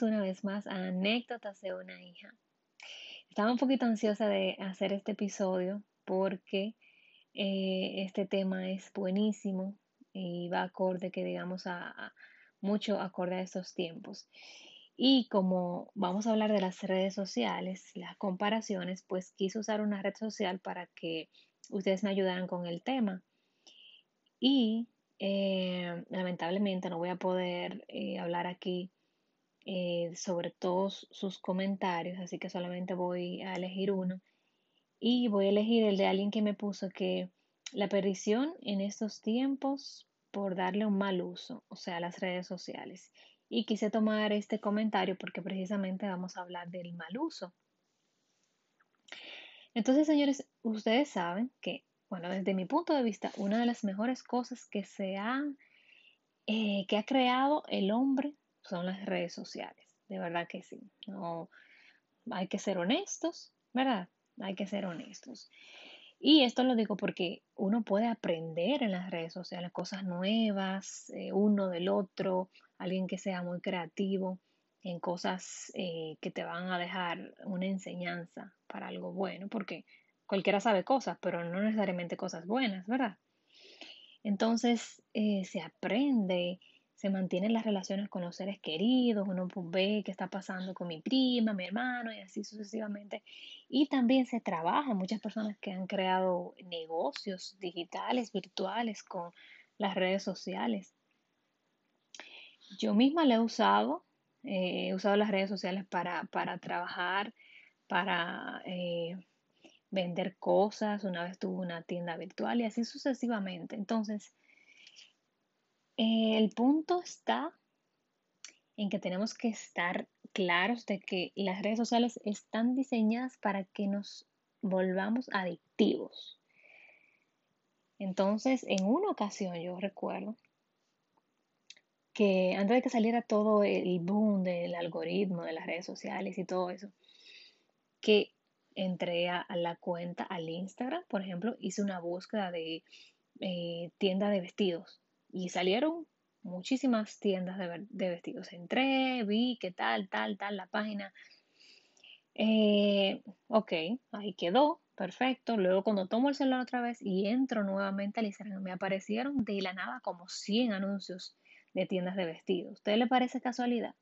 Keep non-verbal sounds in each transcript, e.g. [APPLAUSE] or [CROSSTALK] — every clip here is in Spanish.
una vez más Anécdotas de una hija. Estaba un poquito ansiosa de hacer este episodio porque eh, este tema es buenísimo y va acorde, que digamos, a, mucho acorde a estos tiempos. Y como vamos a hablar de las redes sociales, las comparaciones, pues quise usar una red social para que ustedes me ayudaran con el tema. Y eh, lamentablemente no voy a poder eh, hablar aquí eh, sobre todos sus comentarios, así que solamente voy a elegir uno. Y voy a elegir el de alguien que me puso que la perdición en estos tiempos por darle un mal uso, o sea, las redes sociales. Y quise tomar este comentario porque precisamente vamos a hablar del mal uso. Entonces, señores, ustedes saben que bueno, desde mi punto de vista, una de las mejores cosas que se han, eh, que ha creado el hombre son las redes sociales. De verdad que sí. No, hay que ser honestos, ¿verdad? Hay que ser honestos. Y esto lo digo porque uno puede aprender en las redes sociales cosas nuevas, eh, uno del otro, alguien que sea muy creativo en cosas eh, que te van a dejar una enseñanza para algo bueno, porque cualquiera sabe cosas, pero no necesariamente cosas buenas, ¿verdad? Entonces eh, se aprende, se mantienen las relaciones con los seres queridos, uno pues ve qué está pasando con mi prima, mi hermano y así sucesivamente. Y también se trabaja, muchas personas que han creado negocios digitales, virtuales con las redes sociales. Yo misma la he usado, eh, he usado las redes sociales para, para trabajar, para... Eh, vender cosas, una vez tuve una tienda virtual y así sucesivamente. Entonces, el punto está en que tenemos que estar claros de que las redes sociales están diseñadas para que nos volvamos adictivos. Entonces, en una ocasión yo recuerdo que antes de que saliera todo el boom del algoritmo de las redes sociales y todo eso, que entré a, la cuenta, al Instagram, por ejemplo, hice una búsqueda de eh, tienda de vestidos y salieron muchísimas tiendas de, vestidos. Entré, vi qué tal, tal, tal, la página. Eh, ok, ahí quedó, perfecto. Luego cuando tomo el celular otra vez y entro nuevamente al Instagram, me aparecieron de la nada como 100 anuncios de tiendas de vestidos. ¿Usted le parece casualidad?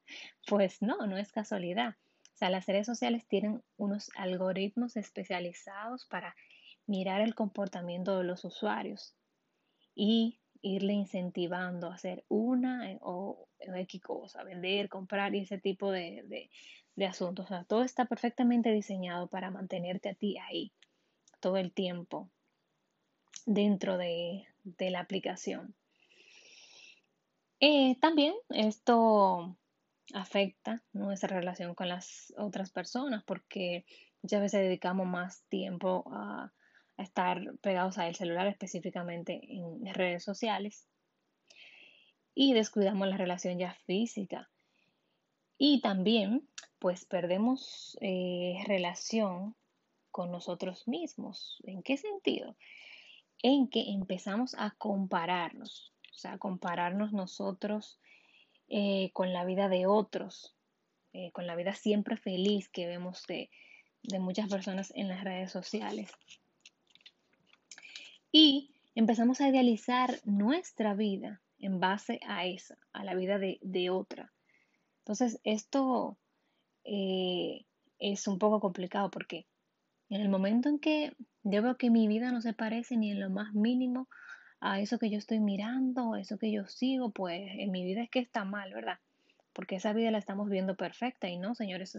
Pues no, no es casualidad sea, las redes sociales tienen unos algoritmos especializados para mirar el comportamiento de los usuarios y irle incentivando a hacer una o, X cosa, vender, comprar y ese tipo de, asuntos. O sea, todo está perfectamente diseñado para mantenerte a ti ahí todo el tiempo dentro de, la aplicación. Eh, también esto afecta nuestra relación con las otras personas porque muchas veces dedicamos más tiempo a, estar pegados al celular, específicamente en redes sociales, y descuidamos la relación ya física. Y también, pues perdemos eh, relación con nosotros mismos. ¿En qué sentido? En que empezamos a compararnos, o sea, compararnos nosotros eh, con la vida de otros, eh, con la vida siempre feliz que vemos de, muchas personas en las redes sociales. Y empezamos a idealizar nuestra vida en base a esa, a la vida de, otra. Entonces, esto eh, es un poco complicado porque en el momento en que yo veo que mi vida no se parece ni en lo más mínimo a eso que yo estoy mirando, a eso que yo sigo, pues en mi vida es que está mal, ¿verdad? Porque esa vida la estamos viendo perfecta y no, señores,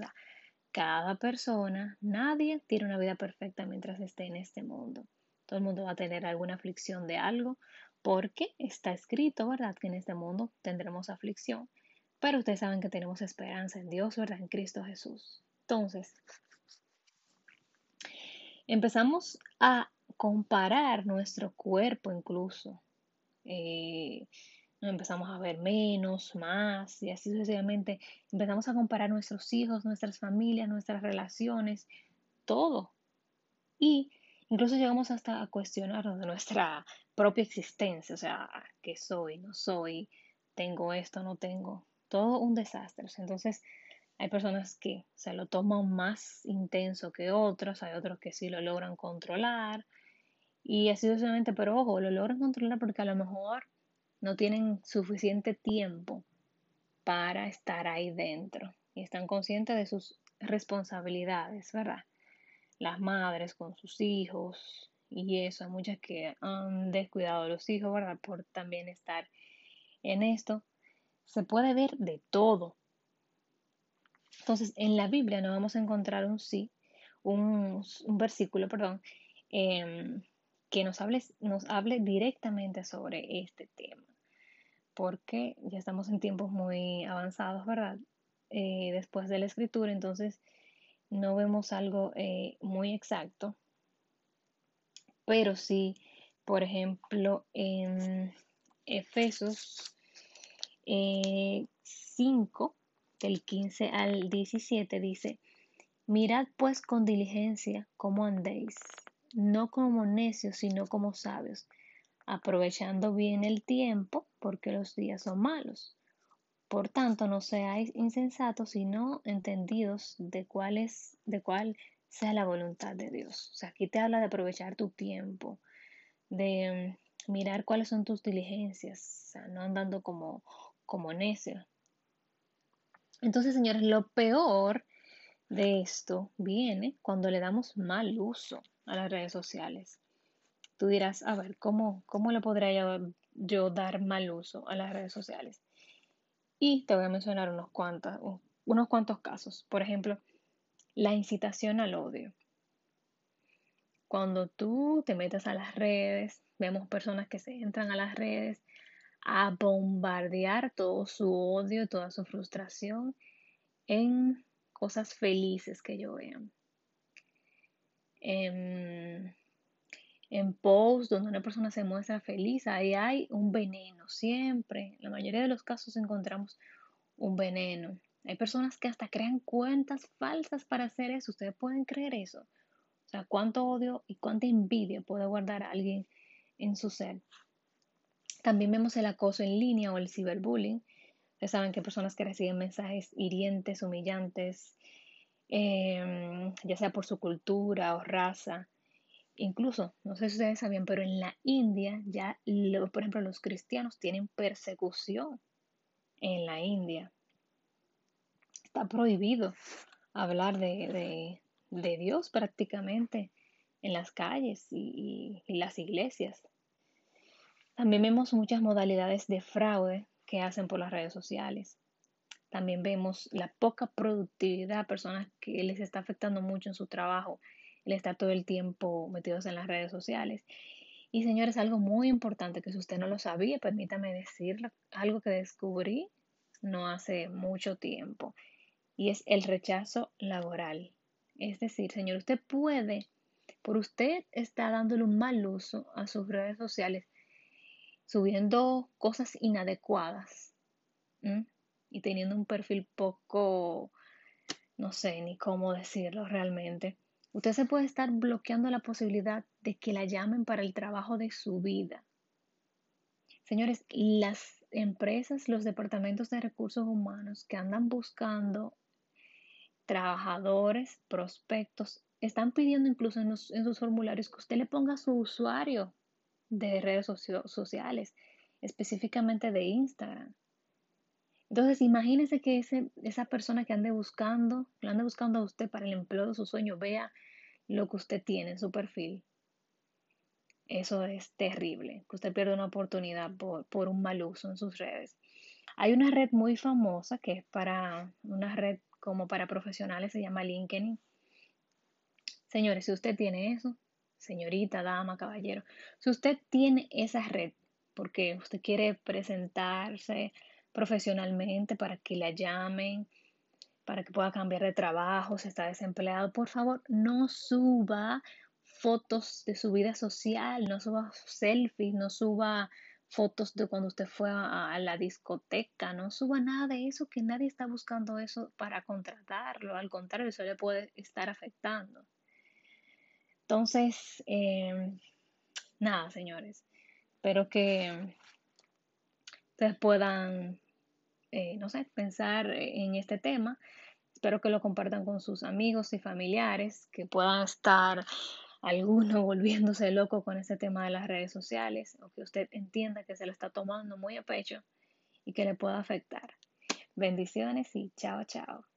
cada persona, nadie tiene una vida perfecta mientras esté en este mundo. Todo el mundo va a tener alguna aflicción de algo porque está escrito, ¿verdad? Que en este mundo tendremos aflicción. Pero ustedes saben que tenemos esperanza en Dios, ¿verdad? En Cristo Jesús. Entonces, empezamos a comparar nuestro cuerpo incluso. Eh, empezamos a ver menos, más y así sucesivamente. Empezamos a comparar nuestros hijos, nuestras familias, nuestras relaciones, todo. Y incluso llegamos hasta a cuestionarnos de nuestra propia existencia, o sea, ¿qué soy? ¿No soy? ¿Tengo esto? ¿No tengo? Todo un desastre. Entonces, Hay personas que se lo toman más intenso que otros, hay otros que sí lo logran controlar y así sucesivamente, pero ojo, lo logran controlar porque a lo mejor no tienen suficiente tiempo para estar ahí dentro y están conscientes de sus responsabilidades, ¿verdad? Las madres con sus hijos y eso, hay muchas que han descuidado a los hijos, ¿verdad? Por también estar en esto. Se puede ver de todo. Entonces, en la Biblia no vamos a encontrar un sí, un, versículo, perdón, em, que nos hable, nos hable directamente sobre este tema porque ya estamos en tiempos muy avanzados, ¿verdad? Eh, después de la escritura, entonces no vemos algo eh, muy exacto, pero sí, por ejemplo, en Efesos 5, eh, del 15 al 17, dice, mirad pues con diligencia cómo andéis, no como necios, sino como sabios aprovechando bien el tiempo, porque los días son malos. Por tanto, no seáis insensatos, sino entendidos de cuál, de cuál sea la voluntad de Dios. O sea, aquí te habla de aprovechar tu tiempo, de mm, mirar cuáles son tus diligencias, o sea, no andando como, como necio. Entonces, señores, lo peor de esto viene cuando le damos mal uso a las redes sociales. Tú dirás, a ver, ¿cómo, cómo le podría yo, dar mal uso a las redes sociales? Y te voy a mencionar unos cuantos, unos cuantos casos. Por ejemplo, la incitación al odio. Cuando tú te metes a las redes, vemos personas que se entran a las redes a bombardear todo su odio, toda su frustración en cosas felices que yo vean. Em, en posts donde una persona se muestra feliz, ahí hay un veneno, siempre. En la mayoría de los casos encontramos un veneno. Hay personas que hasta crean cuentas falsas para hacer eso. Ustedes pueden creer eso. O sea, cuánto odio y cuánta envidia puede guardar alguien en su ser. También vemos el acoso en línea o el ciberbullying. Ustedes saben que personas que reciben mensajes hirientes, humillantes, em, ya sea por su cultura o raza, Incluso, no sé si ustedes sabían, pero en la India ya, por ejemplo, los cristianos tienen persecución en la India. Está prohibido hablar de, Dios prácticamente en las calles y, las iglesias. También vemos muchas modalidades de fraude que hacen por las redes sociales. También vemos la poca productividad, personas que les está afectando mucho en su trabajo el estar todo el tiempo metidos en las redes sociales. Y señores, algo muy importante que si usted no lo sabía, permítame decirle algo que descubrí no hace mucho tiempo y es el rechazo laboral. Es decir, señor, usted puede, por usted está dándole un mal uso a sus redes sociales, subiendo cosas inadecuadas y teniendo un perfil poco, no sé ni cómo decirlo realmente, Usted se puede estar bloqueando la posibilidad de que la llamen para el trabajo de su vida. Señores, las empresas, los departamentos de recursos humanos que andan buscando trabajadores, prospectos, están pidiendo incluso en, sus formularios que usted le ponga su usuario de redes sociales, específicamente de Instagram. Entonces, imagínese que ese, esa persona que ande buscando, que ande buscando a usted para el empleo de su sueño, vea lo que usted tiene en su perfil. Eso es terrible, que usted pierda una oportunidad por, por un mal uso en sus redes. Hay una red muy famosa que es para una red como para profesionales, se llama LinkedIn. Señores, si usted tiene eso, señorita, dama, caballero, si usted tiene esa red porque usted quiere presentarse profesionalmente para que la llamen, para que pueda cambiar de trabajo, si está desempleado, por favor, no suba fotos de su vida social, no suba selfies, no suba fotos de cuando usted fue a, la discoteca, no suba nada de eso, que nadie está buscando eso para contratarlo, al contrario, eso le puede estar afectando. Entonces, em, nada, señores, espero que ustedes puedan, eh, no sé, pensar en este tema. espero que lo compartan con sus amigos y familiares, que puedan estar alguno [LAUGHS] volviéndose loco con este tema de las redes sociales o que usted entienda que se lo está tomando muy a pecho y que le pueda afectar. Bendiciones y chao, chao.